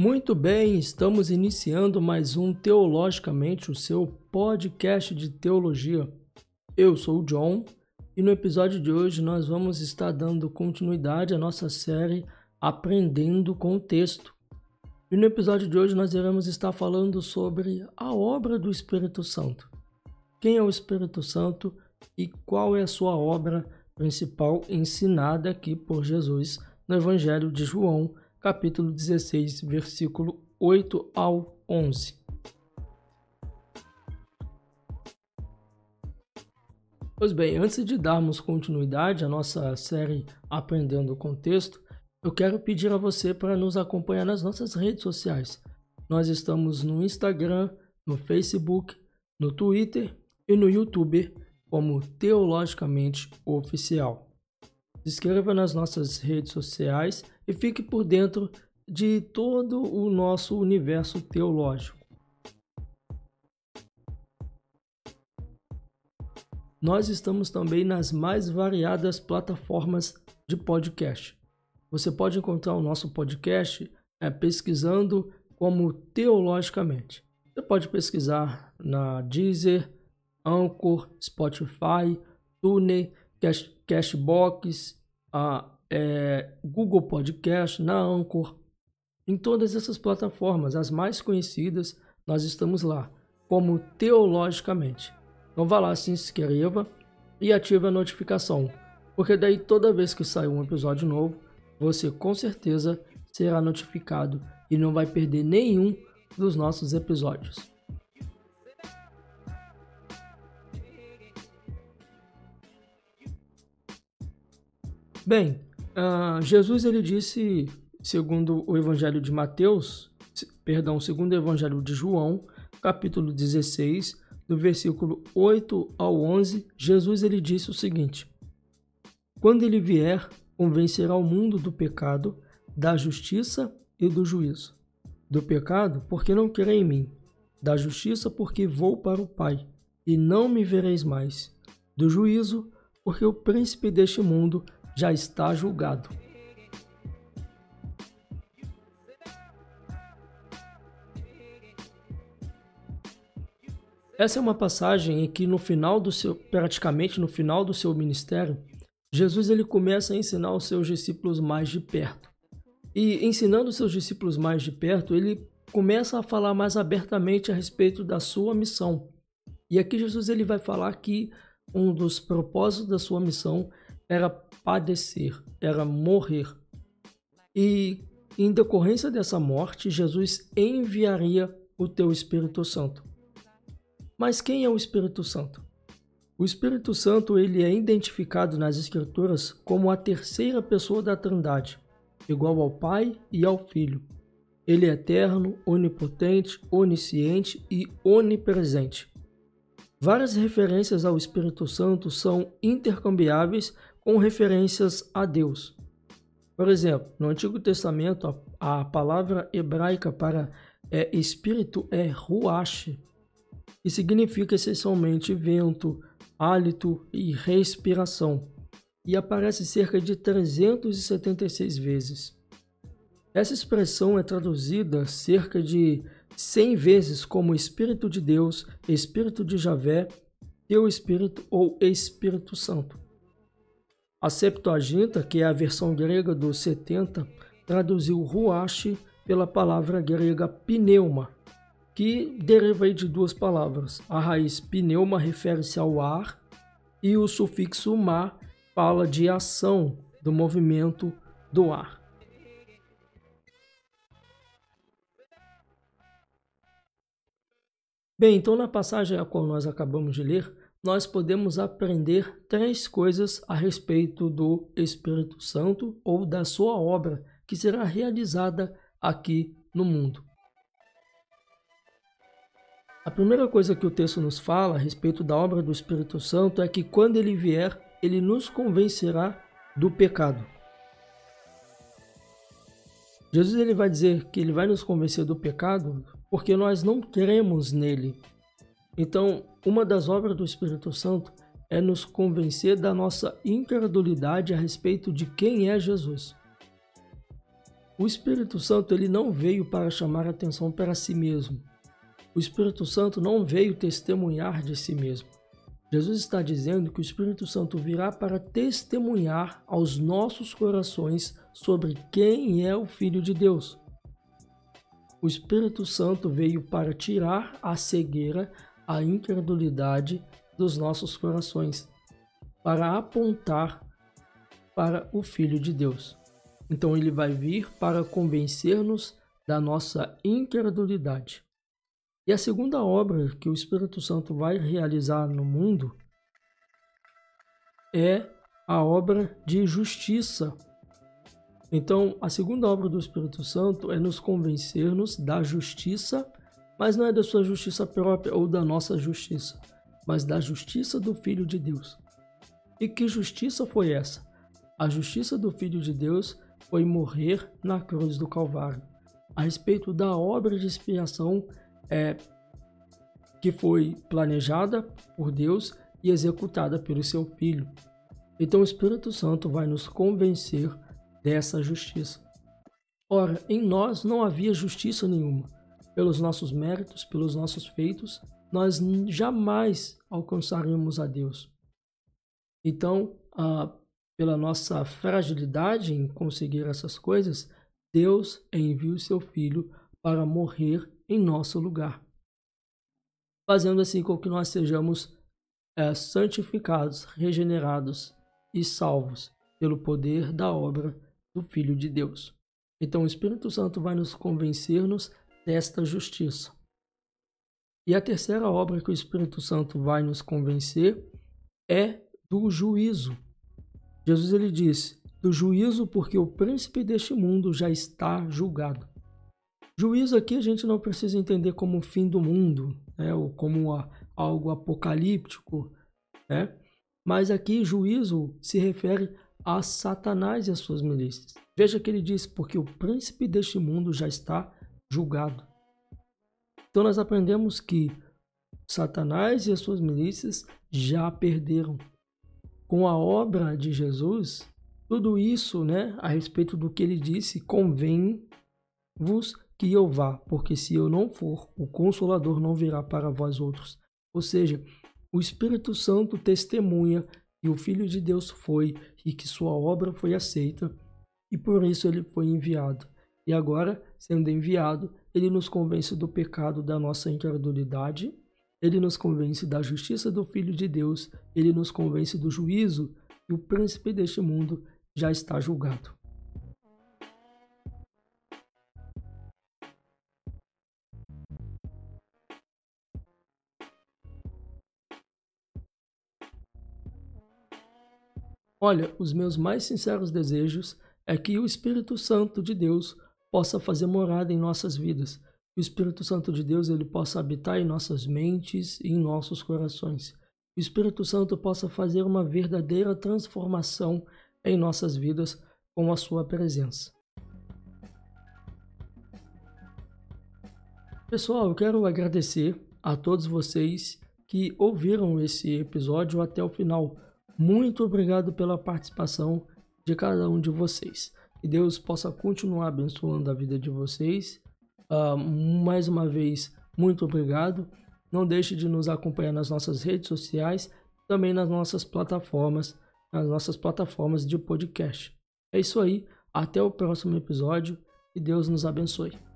Muito bem, estamos iniciando mais um Teologicamente, o seu podcast de teologia. Eu sou o John e no episódio de hoje nós vamos estar dando continuidade à nossa série Aprendendo com o Texto. E no episódio de hoje nós iremos estar falando sobre a obra do Espírito Santo. Quem é o Espírito Santo e qual é a sua obra principal ensinada aqui por Jesus no Evangelho de João, capítulo 16, versículo 8 ao 11. Pois bem, antes de darmos continuidade à nossa série Aprendendo o Contexto, eu quero pedir a você para nos acompanhar nas nossas redes sociais. Nós estamos no Instagram, no Facebook, no Twitter e no YouTube como Teologicamente Oficial. Se inscreva nas nossas redes sociais e fique por dentro de todo o nosso universo teológico. Nós estamos também nas mais variadas plataformas de podcast. Você pode encontrar o nosso podcast é, pesquisando como Teologicamente. Você pode pesquisar na Deezer, Anchor, Spotify, TuneIn, Cash, Cashbox, a é, Google Podcast, na Anchor. Em todas essas plataformas, as mais conhecidas, nós estamos lá, como Teologicamente. Então vá lá, se inscreva e ative a notificação, porque daí toda vez que sair um episódio novo, você com certeza será notificado e não vai perder nenhum dos nossos episódios. Bem, uh, Jesus ele disse, segundo o Evangelho de Mateus, perdão, segundo o Evangelho de João, capítulo 16, do versículo 8 ao 11, Jesus ele disse o seguinte: Quando ele vier, convencerá o mundo do pecado, da justiça e do juízo. Do pecado, porque não crê em mim. Da justiça, porque vou para o Pai, e não me vereis mais. Do juízo, porque o príncipe deste mundo já está julgado. Essa é uma passagem em que no final do seu, praticamente no final do seu ministério, Jesus ele começa a ensinar os seus discípulos mais de perto. E ensinando os seus discípulos mais de perto, ele começa a falar mais abertamente a respeito da sua missão. E aqui Jesus ele vai falar que um dos propósitos da sua missão era padecer, era morrer. E em decorrência dessa morte, Jesus enviaria o teu Espírito Santo. Mas quem é o Espírito Santo? O Espírito Santo ele é identificado nas Escrituras como a terceira pessoa da Trindade, igual ao Pai e ao Filho. Ele é eterno, onipotente, onisciente e onipresente. Várias referências ao Espírito Santo são intercambiáveis com referências a Deus. Por exemplo, no Antigo Testamento, a, a palavra hebraica para é, espírito é ruach, que significa essencialmente vento, hálito e respiração, e aparece cerca de 376 vezes. Essa expressão é traduzida cerca de 100 vezes como Espírito de Deus, Espírito de Javé, Teu Espírito ou Espírito Santo. A Septuaginta, que é a versão grega do 70, traduziu ruach pela palavra grega pneuma, que deriva de duas palavras. A raiz pneuma refere-se ao ar e o sufixo ma fala de ação do movimento do ar. Bem, então na passagem a qual nós acabamos de ler, nós podemos aprender três coisas a respeito do Espírito Santo ou da sua obra que será realizada aqui no mundo. A primeira coisa que o texto nos fala a respeito da obra do Espírito Santo é que quando ele vier, ele nos convencerá do pecado. Jesus ele vai dizer que ele vai nos convencer do pecado porque nós não cremos nele. Então, uma das obras do Espírito Santo é nos convencer da nossa incredulidade a respeito de quem é Jesus. O Espírito Santo ele não veio para chamar atenção para si mesmo. O Espírito Santo não veio testemunhar de si mesmo. Jesus está dizendo que o Espírito Santo virá para testemunhar aos nossos corações sobre quem é o Filho de Deus. O Espírito Santo veio para tirar a cegueira, a incredulidade dos nossos corações, para apontar para o Filho de Deus. Então ele vai vir para convencer-nos da nossa incredulidade. E a segunda obra que o Espírito Santo vai realizar no mundo é a obra de justiça. Então, a segunda obra do Espírito Santo é nos convencer-nos da justiça, mas não é da sua justiça própria ou da nossa justiça, mas da justiça do Filho de Deus. E que justiça foi essa? A justiça do Filho de Deus foi morrer na cruz do Calvário. A respeito da obra de expiação é, que foi planejada por Deus e executada pelo seu Filho. Então o Espírito Santo vai nos convencer dessa justiça. Ora, em nós não havia justiça nenhuma. Pelos nossos méritos, pelos nossos feitos, nós jamais alcançaríamos a Deus. Então, ah, pela nossa fragilidade em conseguir essas coisas, Deus enviou o seu Filho para morrer em nosso lugar, fazendo assim com que nós sejamos é, santificados, regenerados e salvos pelo poder da obra do Filho de Deus. Então o Espírito Santo vai nos convencer-nos desta justiça. E a terceira obra que o Espírito Santo vai nos convencer é do juízo. Jesus ele disse: do juízo, porque o príncipe deste mundo já está julgado. Juízo aqui a gente não precisa entender como o fim do mundo, né, ou como a, algo apocalíptico, né? Mas aqui juízo se refere a Satanás e as suas milícias. Veja que ele diz, porque o príncipe deste mundo já está julgado. Então nós aprendemos que Satanás e as suas milícias já perderam. Com a obra de Jesus, tudo isso, né, a respeito do que ele disse, convém-vos que eu vá, porque se eu não for, o Consolador não virá para vós outros. Ou seja, o Espírito Santo testemunha que o Filho de Deus foi e que sua obra foi aceita, e por isso ele foi enviado. E agora, sendo enviado, ele nos convence do pecado da nossa incredulidade, ele nos convence da justiça do Filho de Deus, ele nos convence do juízo, e o príncipe deste mundo já está julgado. Olha, os meus mais sinceros desejos é que o Espírito Santo de Deus possa fazer morada em nossas vidas. Que o Espírito Santo de Deus ele possa habitar em nossas mentes e em nossos corações. Que o Espírito Santo possa fazer uma verdadeira transformação em nossas vidas com a sua presença. Pessoal, eu quero agradecer a todos vocês que ouviram esse episódio até o final. Muito obrigado pela participação de cada um de vocês. Que Deus possa continuar abençoando a vida de vocês. Uh, mais uma vez, muito obrigado. Não deixe de nos acompanhar nas nossas redes sociais, também nas nossas plataformas, nas nossas plataformas de podcast. É isso aí. Até o próximo episódio e Deus nos abençoe.